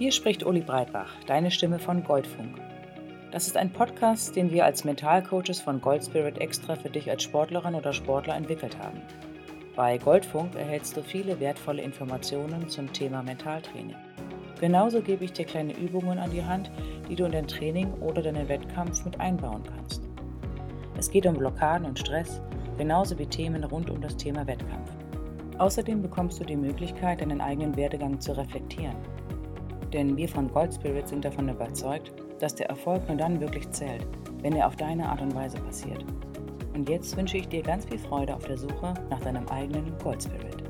Hier spricht Uli Breitbach, deine Stimme von Goldfunk. Das ist ein Podcast, den wir als Mentalcoaches von Goldspirit extra für dich als Sportlerin oder Sportler entwickelt haben. Bei Goldfunk erhältst du viele wertvolle Informationen zum Thema Mentaltraining. Genauso gebe ich dir kleine Übungen an die Hand, die du in dein Training oder deinen Wettkampf mit einbauen kannst. Es geht um Blockaden und Stress, genauso wie Themen rund um das Thema Wettkampf. Außerdem bekommst du die Möglichkeit, deinen eigenen Werdegang zu reflektieren. Denn wir von Gold Spirit sind davon überzeugt, dass der Erfolg nur dann wirklich zählt, wenn er auf deine Art und Weise passiert. Und jetzt wünsche ich dir ganz viel Freude auf der Suche nach deinem eigenen Gold Spirit.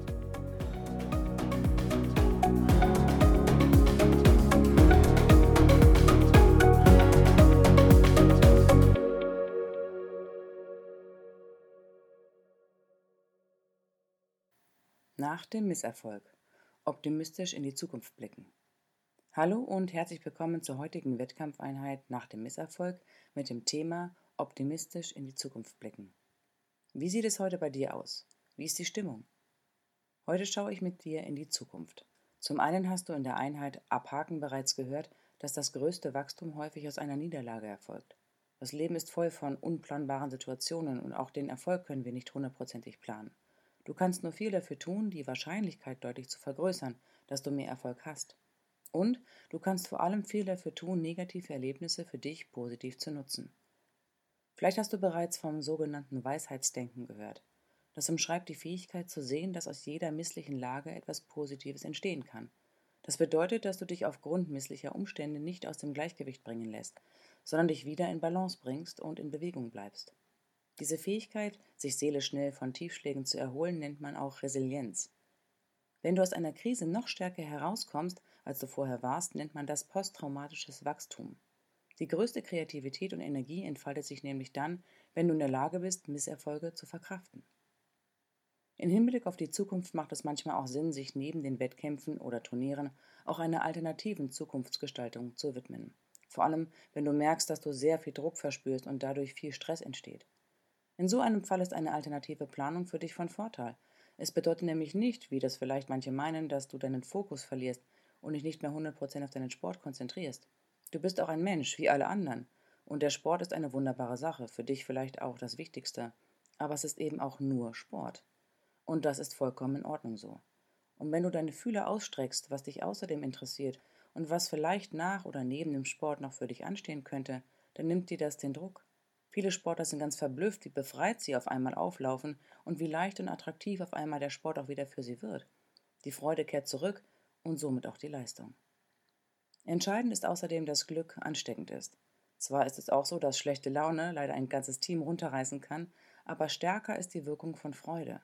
Nach dem Misserfolg. Optimistisch in die Zukunft blicken. Hallo und herzlich willkommen zur heutigen Wettkampfeinheit nach dem Misserfolg mit dem Thema Optimistisch in die Zukunft blicken. Wie sieht es heute bei dir aus? Wie ist die Stimmung? Heute schaue ich mit dir in die Zukunft. Zum einen hast du in der Einheit Abhaken bereits gehört, dass das größte Wachstum häufig aus einer Niederlage erfolgt. Das Leben ist voll von unplanbaren Situationen und auch den Erfolg können wir nicht hundertprozentig planen. Du kannst nur viel dafür tun, die Wahrscheinlichkeit deutlich zu vergrößern, dass du mehr Erfolg hast. Und du kannst vor allem viel dafür tun, negative Erlebnisse für dich positiv zu nutzen. Vielleicht hast du bereits vom sogenannten Weisheitsdenken gehört. Das umschreibt die Fähigkeit zu sehen, dass aus jeder misslichen Lage etwas Positives entstehen kann. Das bedeutet, dass du dich aufgrund misslicher Umstände nicht aus dem Gleichgewicht bringen lässt, sondern dich wieder in Balance bringst und in Bewegung bleibst. Diese Fähigkeit, sich seelisch schnell von Tiefschlägen zu erholen, nennt man auch Resilienz. Wenn du aus einer Krise noch stärker herauskommst, als du vorher warst, nennt man das posttraumatisches Wachstum. Die größte Kreativität und Energie entfaltet sich nämlich dann, wenn du in der Lage bist, Misserfolge zu verkraften. In Hinblick auf die Zukunft macht es manchmal auch Sinn, sich neben den Wettkämpfen oder Turnieren auch einer alternativen Zukunftsgestaltung zu widmen. Vor allem, wenn du merkst, dass du sehr viel Druck verspürst und dadurch viel Stress entsteht. In so einem Fall ist eine alternative Planung für dich von Vorteil. Es bedeutet nämlich nicht, wie das vielleicht manche meinen, dass du deinen Fokus verlierst und dich nicht mehr 100% auf deinen Sport konzentrierst. Du bist auch ein Mensch, wie alle anderen. Und der Sport ist eine wunderbare Sache, für dich vielleicht auch das Wichtigste. Aber es ist eben auch nur Sport. Und das ist vollkommen in Ordnung so. Und wenn du deine Fühler ausstreckst, was dich außerdem interessiert und was vielleicht nach oder neben dem Sport noch für dich anstehen könnte, dann nimmt dir das den Druck. Viele Sportler sind ganz verblüfft, wie befreit sie auf einmal auflaufen und wie leicht und attraktiv auf einmal der Sport auch wieder für sie wird. Die Freude kehrt zurück und somit auch die Leistung. Entscheidend ist außerdem, dass Glück ansteckend ist. Zwar ist es auch so, dass schlechte Laune leider ein ganzes Team runterreißen kann, aber stärker ist die Wirkung von Freude.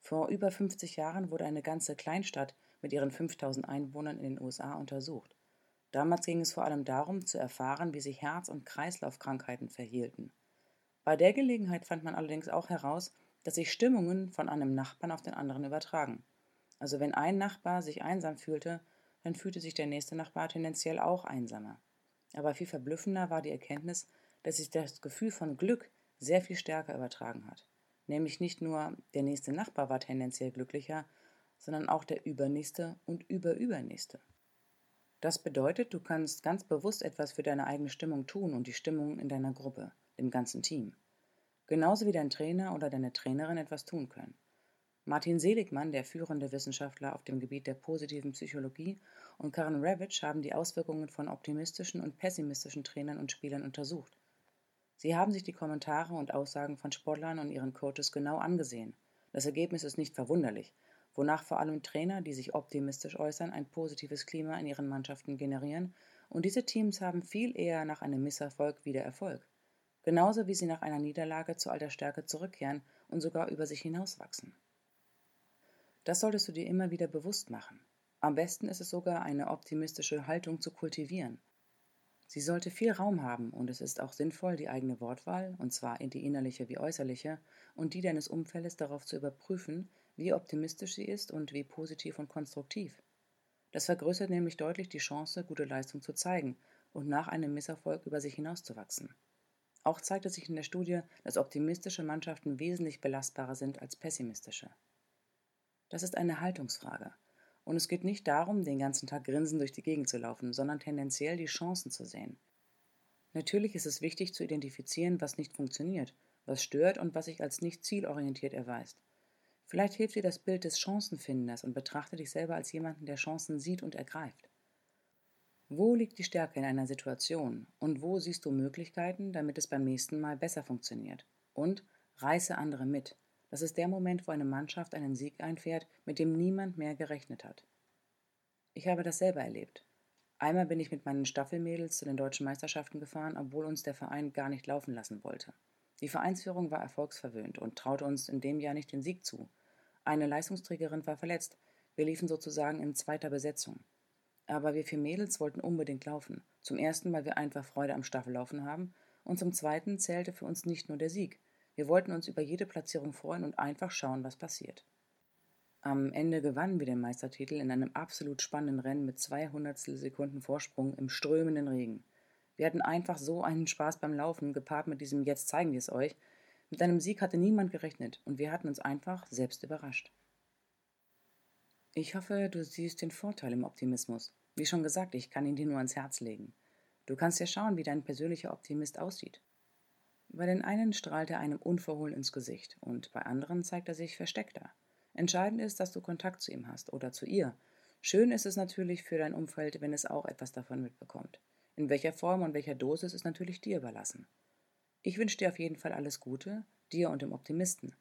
Vor über 50 Jahren wurde eine ganze Kleinstadt mit ihren 5000 Einwohnern in den USA untersucht. Damals ging es vor allem darum, zu erfahren, wie sich Herz- und Kreislaufkrankheiten verhielten. Bei der Gelegenheit fand man allerdings auch heraus, dass sich Stimmungen von einem Nachbarn auf den anderen übertragen. Also wenn ein Nachbar sich einsam fühlte, dann fühlte sich der nächste Nachbar tendenziell auch einsamer. Aber viel verblüffender war die Erkenntnis, dass sich das Gefühl von Glück sehr viel stärker übertragen hat. Nämlich nicht nur der nächste Nachbar war tendenziell glücklicher, sondern auch der übernächste und überübernächste. Das bedeutet, du kannst ganz bewusst etwas für deine eigene Stimmung tun und die Stimmung in deiner Gruppe, dem ganzen Team. Genauso wie dein Trainer oder deine Trainerin etwas tun können. Martin Seligmann, der führende Wissenschaftler auf dem Gebiet der positiven Psychologie, und Karen Ravitch haben die Auswirkungen von optimistischen und pessimistischen Trainern und Spielern untersucht. Sie haben sich die Kommentare und Aussagen von Sportlern und ihren Coaches genau angesehen. Das Ergebnis ist nicht verwunderlich wonach vor allem Trainer, die sich optimistisch äußern, ein positives Klima in ihren Mannschaften generieren, und diese Teams haben viel eher nach einem Misserfolg wieder Erfolg, genauso wie sie nach einer Niederlage zu alter Stärke zurückkehren und sogar über sich hinauswachsen. Das solltest du dir immer wieder bewusst machen. Am besten ist es sogar, eine optimistische Haltung zu kultivieren. Sie sollte viel Raum haben und es ist auch sinnvoll, die eigene Wortwahl, und zwar in die innerliche wie äußerliche, und die deines Umfeldes darauf zu überprüfen, wie optimistisch sie ist und wie positiv und konstruktiv. Das vergrößert nämlich deutlich die Chance, gute Leistung zu zeigen und nach einem Misserfolg über sich hinauszuwachsen. Auch zeigte sich in der Studie, dass optimistische Mannschaften wesentlich belastbarer sind als pessimistische. Das ist eine Haltungsfrage. Und es geht nicht darum, den ganzen Tag grinsend durch die Gegend zu laufen, sondern tendenziell die Chancen zu sehen. Natürlich ist es wichtig zu identifizieren, was nicht funktioniert, was stört und was sich als nicht zielorientiert erweist. Vielleicht hilft dir das Bild des Chancenfinders und betrachte dich selber als jemanden, der Chancen sieht und ergreift. Wo liegt die Stärke in einer Situation und wo siehst du Möglichkeiten, damit es beim nächsten Mal besser funktioniert? Und reiße andere mit. Das ist der Moment, wo eine Mannschaft einen Sieg einfährt, mit dem niemand mehr gerechnet hat. Ich habe das selber erlebt. Einmal bin ich mit meinen Staffelmädels zu den deutschen Meisterschaften gefahren, obwohl uns der Verein gar nicht laufen lassen wollte. Die Vereinsführung war erfolgsverwöhnt und traute uns in dem Jahr nicht den Sieg zu. Eine Leistungsträgerin war verletzt. Wir liefen sozusagen in zweiter Besetzung. Aber wir vier Mädels wollten unbedingt laufen. Zum ersten, weil wir einfach Freude am Staffellaufen haben, und zum zweiten zählte für uns nicht nur der Sieg. Wir wollten uns über jede Platzierung freuen und einfach schauen, was passiert. Am Ende gewannen wir den Meistertitel in einem absolut spannenden Rennen mit 200 Sekunden Vorsprung im strömenden Regen. Wir hatten einfach so einen Spaß beim Laufen, gepaart mit diesem Jetzt zeigen wir es euch. Mit einem Sieg hatte niemand gerechnet und wir hatten uns einfach selbst überrascht. Ich hoffe, du siehst den Vorteil im Optimismus. Wie schon gesagt, ich kann ihn dir nur ans Herz legen. Du kannst ja schauen, wie dein persönlicher Optimist aussieht. Bei den einen strahlt er einem unverhohlen ins Gesicht und bei anderen zeigt er sich versteckter. Entscheidend ist, dass du Kontakt zu ihm hast oder zu ihr. Schön ist es natürlich für dein Umfeld, wenn es auch etwas davon mitbekommt. In welcher Form und welcher Dosis ist natürlich dir überlassen. Ich wünsche dir auf jeden Fall alles Gute, dir und dem Optimisten.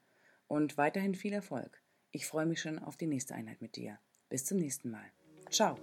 Und weiterhin viel Erfolg. Ich freue mich schon auf die nächste Einheit mit dir. Bis zum nächsten Mal. Ciao.